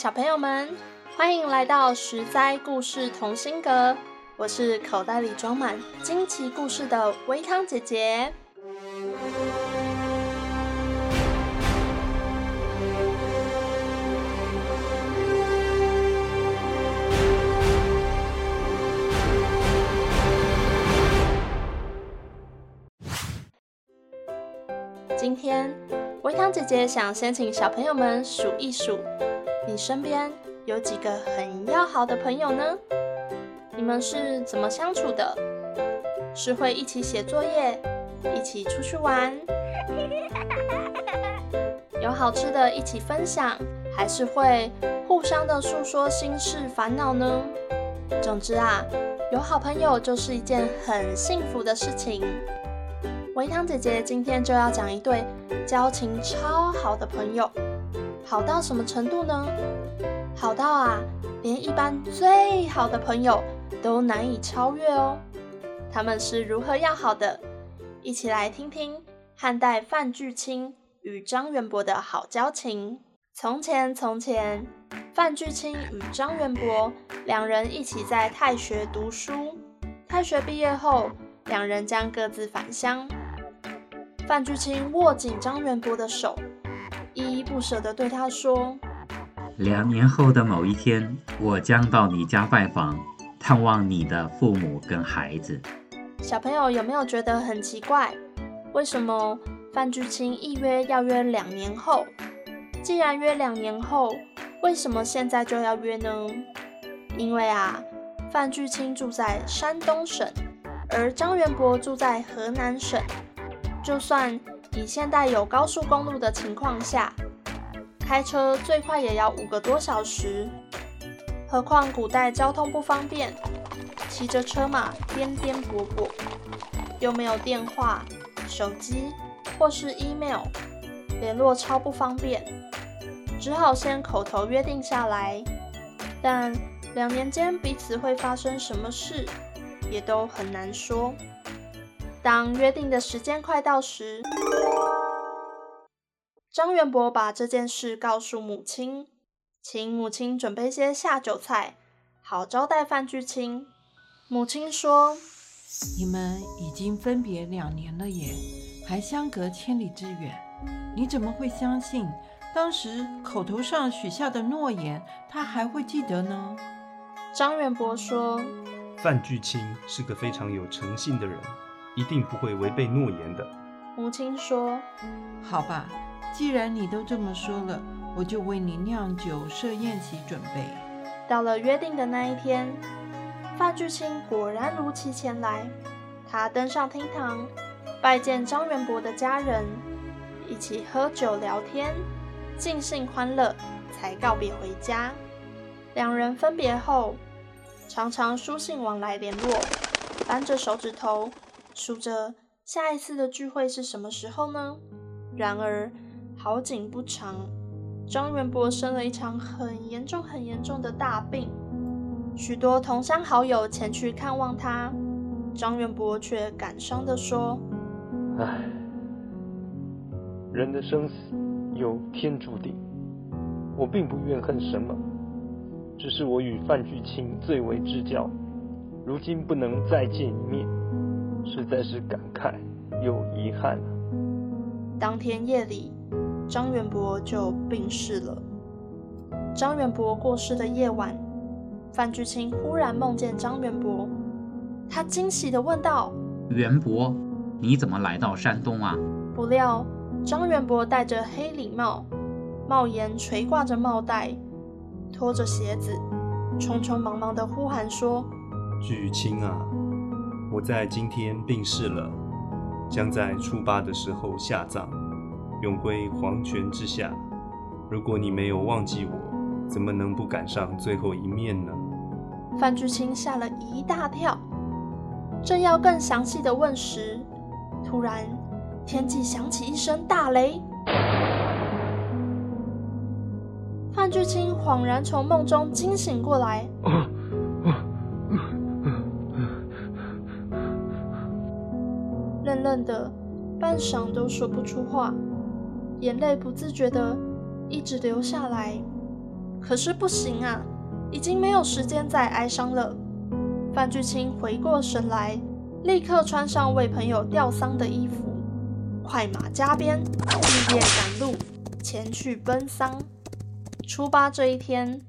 小朋友们，欢迎来到十灾故事同心阁。我是口袋里装满惊奇故事的微糖姐姐。今天，维康姐姐想先请小朋友们数一数。你身边有几个很要好的朋友呢？你们是怎么相处的？是会一起写作业，一起出去玩，有好吃的一起分享，还是会互相的诉说心事烦恼呢？总之啊，有好朋友就是一件很幸福的事情。维糖姐姐今天就要讲一对交情超好的朋友。好到什么程度呢？好到啊，连一般最好的朋友都难以超越哦。他们是如何要好的？一起来听听汉代范巨卿与张元博的好交情。从前，从前，范巨卿与张元博两人一起在太学读书。太学毕业后，两人将各自返乡。范巨卿握紧张元博的手。依依不舍地对他说：“两年后的某一天，我将到你家拜访，探望你的父母跟孩子。”小朋友有没有觉得很奇怪？为什么范巨清一约要约两年后？既然约两年后，为什么现在就要约呢？因为啊，范巨清住在山东省，而张元博住在河南省，就算。以现代有高速公路的情况下，开车最快也要五个多小时，何况古代交通不方便，骑着车马颠颠簸簸，又没有电话、手机或是 email，联络超不方便，只好先口头约定下来。但两年间彼此会发生什么事，也都很难说。当约定的时间快到时，张元博把这件事告诉母亲，请母亲准备些下酒菜，好招待范巨卿。母亲说：“你们已经分别两年了耶，还相隔千里之远，你怎么会相信当时口头上许下的诺言，他还会记得呢？”张元博说：“范巨卿是个非常有诚信的人。”一定不会违背诺言的。母亲说：“好吧，既然你都这么说了，我就为你酿酒设宴席准备。”到了约定的那一天，范巨卿果然如期前来。他登上厅堂，拜见张元博的家人，一起喝酒聊天，尽兴欢乐，才告别回家。两人分别后，常常书信往来联络，扳着手指头。数着下一次的聚会是什么时候呢？然而好景不长，张元博生了一场很严重、很严重的大病。许多同乡好友前去看望他，张元博却感伤地说：“唉，人的生死由天注定，我并不怨恨什么，只是我与范巨卿最为至交，如今不能再见一面。”实在是感慨又遗憾啊。当天夜里，张元博就病逝了。张元博过世的夜晚，范菊清忽然梦见张元博，他惊喜地问道：“元博，你怎么来到山东啊？”不料张元博戴着黑礼帽，帽檐垂挂着帽带，拖着鞋子，匆匆忙忙地呼喊说：“巨清啊！”我在今天病逝了，将在初八的时候下葬，永归黄泉之下。如果你没有忘记我，怎么能不赶上最后一面呢？范巨清吓了一大跳，正要更详细的问时，突然天际响起一声大雷。范巨清恍然从梦中惊醒过来，愣愣的，半晌都说不出话，眼泪不自觉的一直流下来。可是不行啊，已经没有时间再哀伤了。范巨卿回过神来，立刻穿上为朋友吊丧的衣服，快马加鞭，日夜赶路，前去奔丧。初八这一天，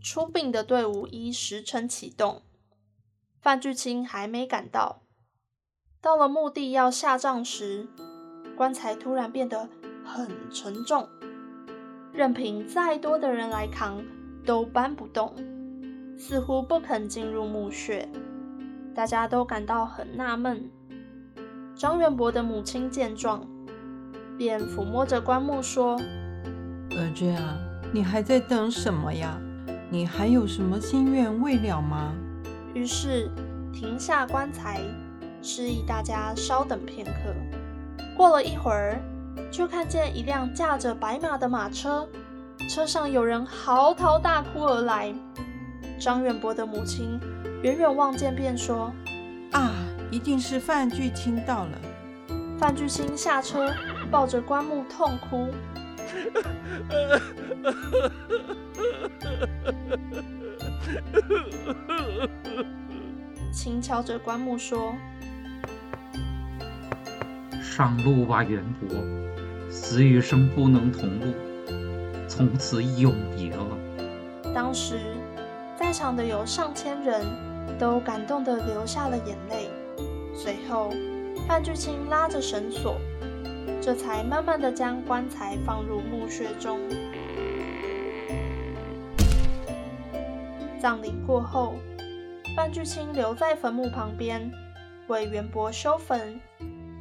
出殡的队伍依时辰启动。范巨卿还没赶到，到了墓地要下葬时，棺材突然变得很沉重，任凭再多的人来扛，都搬不动，似乎不肯进入墓穴。大家都感到很纳闷。张元伯的母亲见状，便抚摸着棺木说：“儿子啊。”你还在等什么呀？你还有什么心愿未了吗？于是停下棺材，示意大家稍等片刻。过了一会儿，就看见一辆驾着白马的马车，车上有人嚎啕大哭而来。张远博的母亲远远望见，便说：“啊，一定是范巨卿到了。”范巨卿下车，抱着棺木痛哭。轻敲着棺木说：“上路吧，元博，死与生不能同路，从此永别了。”当时在场的有上千人，都感动得流下了眼泪。随后，范巨卿拉着绳索。这才慢慢的将棺材放入墓穴中。葬礼过后，范巨卿留在坟墓旁边，为元博修坟、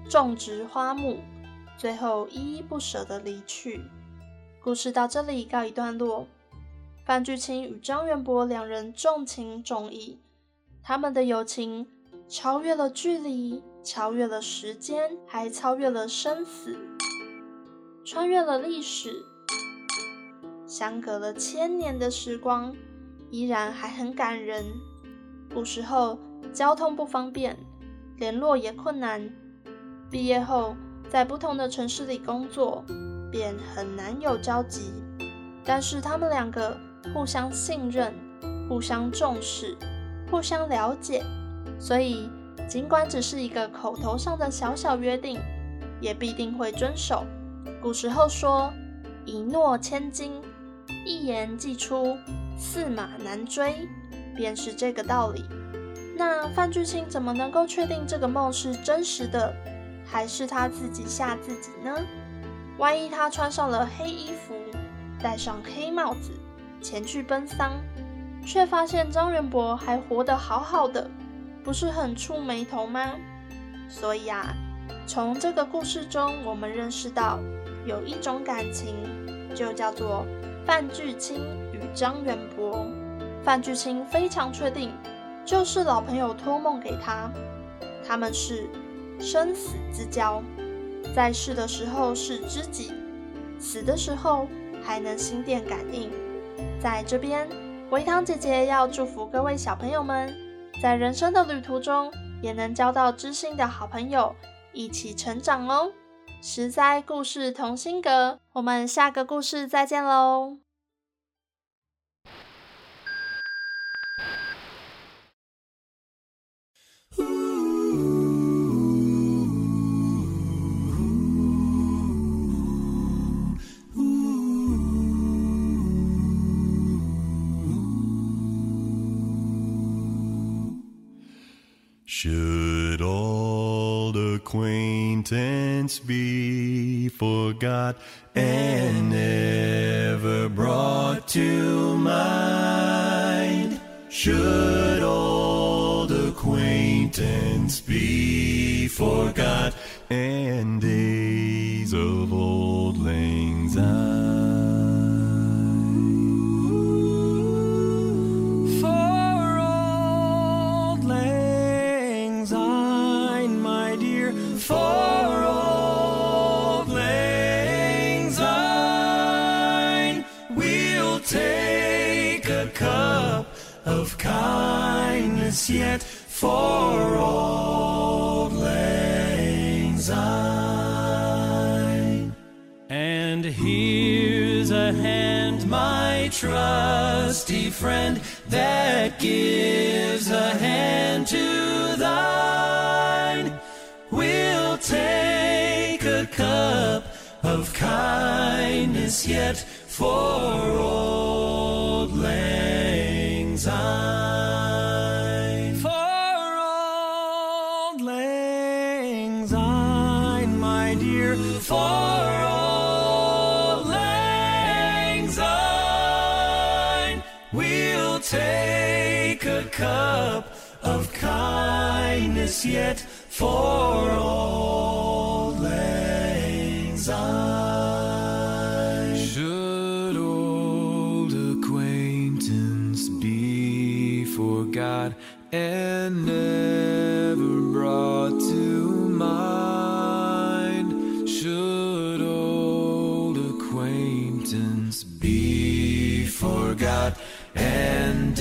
种植花木，最后依依不舍的离去。故事到这里告一段落。范巨卿与张元博两人重情重义，他们的友情超越了距离。超越了时间，还超越了生死，穿越了历史，相隔了千年的时光，依然还很感人。古时候交通不方便，联络也困难，毕业后在不同的城市里工作，便很难有交集。但是他们两个互相信任，互相重视，互相了解，所以。尽管只是一个口头上的小小约定，也必定会遵守。古时候说“一诺千金，一言既出，驷马难追”，便是这个道理。那范巨卿怎么能够确定这个梦是真实的，还是他自己吓自己呢？万一他穿上了黑衣服，戴上黑帽子，前去奔丧，却发现张元博还活得好好的。不是很触霉头吗？所以啊，从这个故事中，我们认识到有一种感情，就叫做范巨卿与张元博。范巨卿非常确定，就是老朋友托梦给他，他们是生死之交，在世的时候是知己，死的时候还能心电感应。在这边，维糖姐姐要祝福各位小朋友们。在人生的旅途中，也能交到知心的好朋友，一起成长哦。实在故事同心阁，我们下个故事再见喽。Could old acquaintance be forgot and never brought to mind? Should old acquaintance be forgot and days of old lang syne? Yet for old lang syne. And here's a hand, my trusty friend, that gives a hand to thine. We'll take a cup of kindness yet for old lang syne. Cup of kindness yet for old lang syne. Should old acquaintance be forgot and never brought to mind? Should old acquaintance be forgot and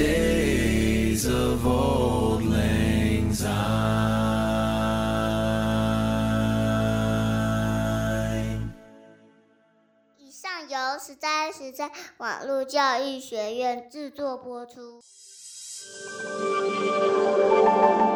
days of old lang syne。以上由实在实在网络教育学院制作播出。thank you